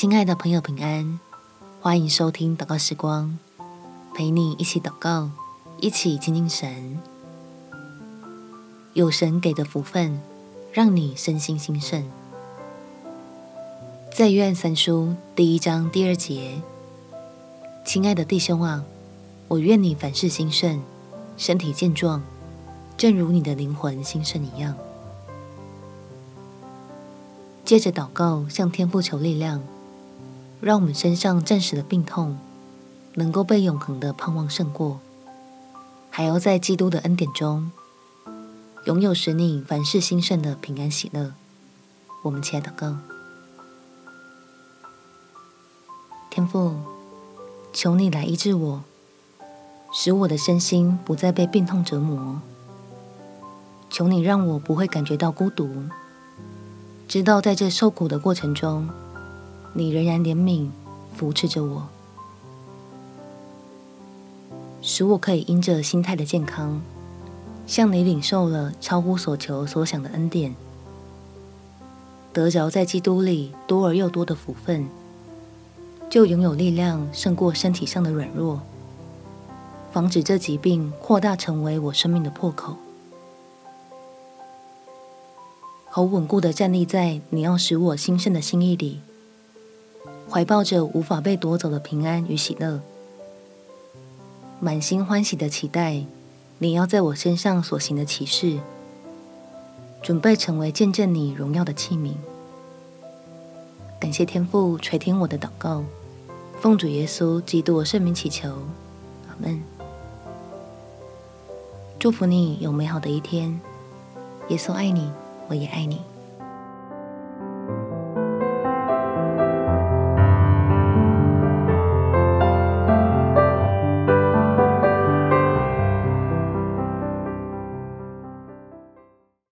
亲爱的朋友，平安！欢迎收听祷告时光，陪你一起祷告，一起亲近神。有神给的福分，让你身心兴盛。在约翰三书第一章第二节，亲爱的弟兄啊，我愿你凡事兴盛，身体健壮，正如你的灵魂兴盛一样。借着祷告，向天父求力量。让我们身上暂时的病痛，能够被永恒的盼望胜过，还要在基督的恩典中，拥有使你凡事兴盛的平安喜乐。我们起来祷告，天父，求你来医治我，使我的身心不再被病痛折磨。求你让我不会感觉到孤独，知道在这受苦的过程中。你仍然怜悯、扶持着我，使我可以因着心态的健康，向你领受了超乎所求所想的恩典，得着在基督里多而又多的福分，就拥有力量胜过身体上的软弱，防止这疾病扩大成为我生命的破口，好稳固的站立在你要使我兴盛的心意里。怀抱着无法被夺走的平安与喜乐，满心欢喜的期待你要在我身上所行的奇事，准备成为见证你荣耀的器皿。感谢天父垂听我的祷告，奉主耶稣基督圣名祈求，阿门。祝福你有美好的一天，耶稣爱你，我也爱你。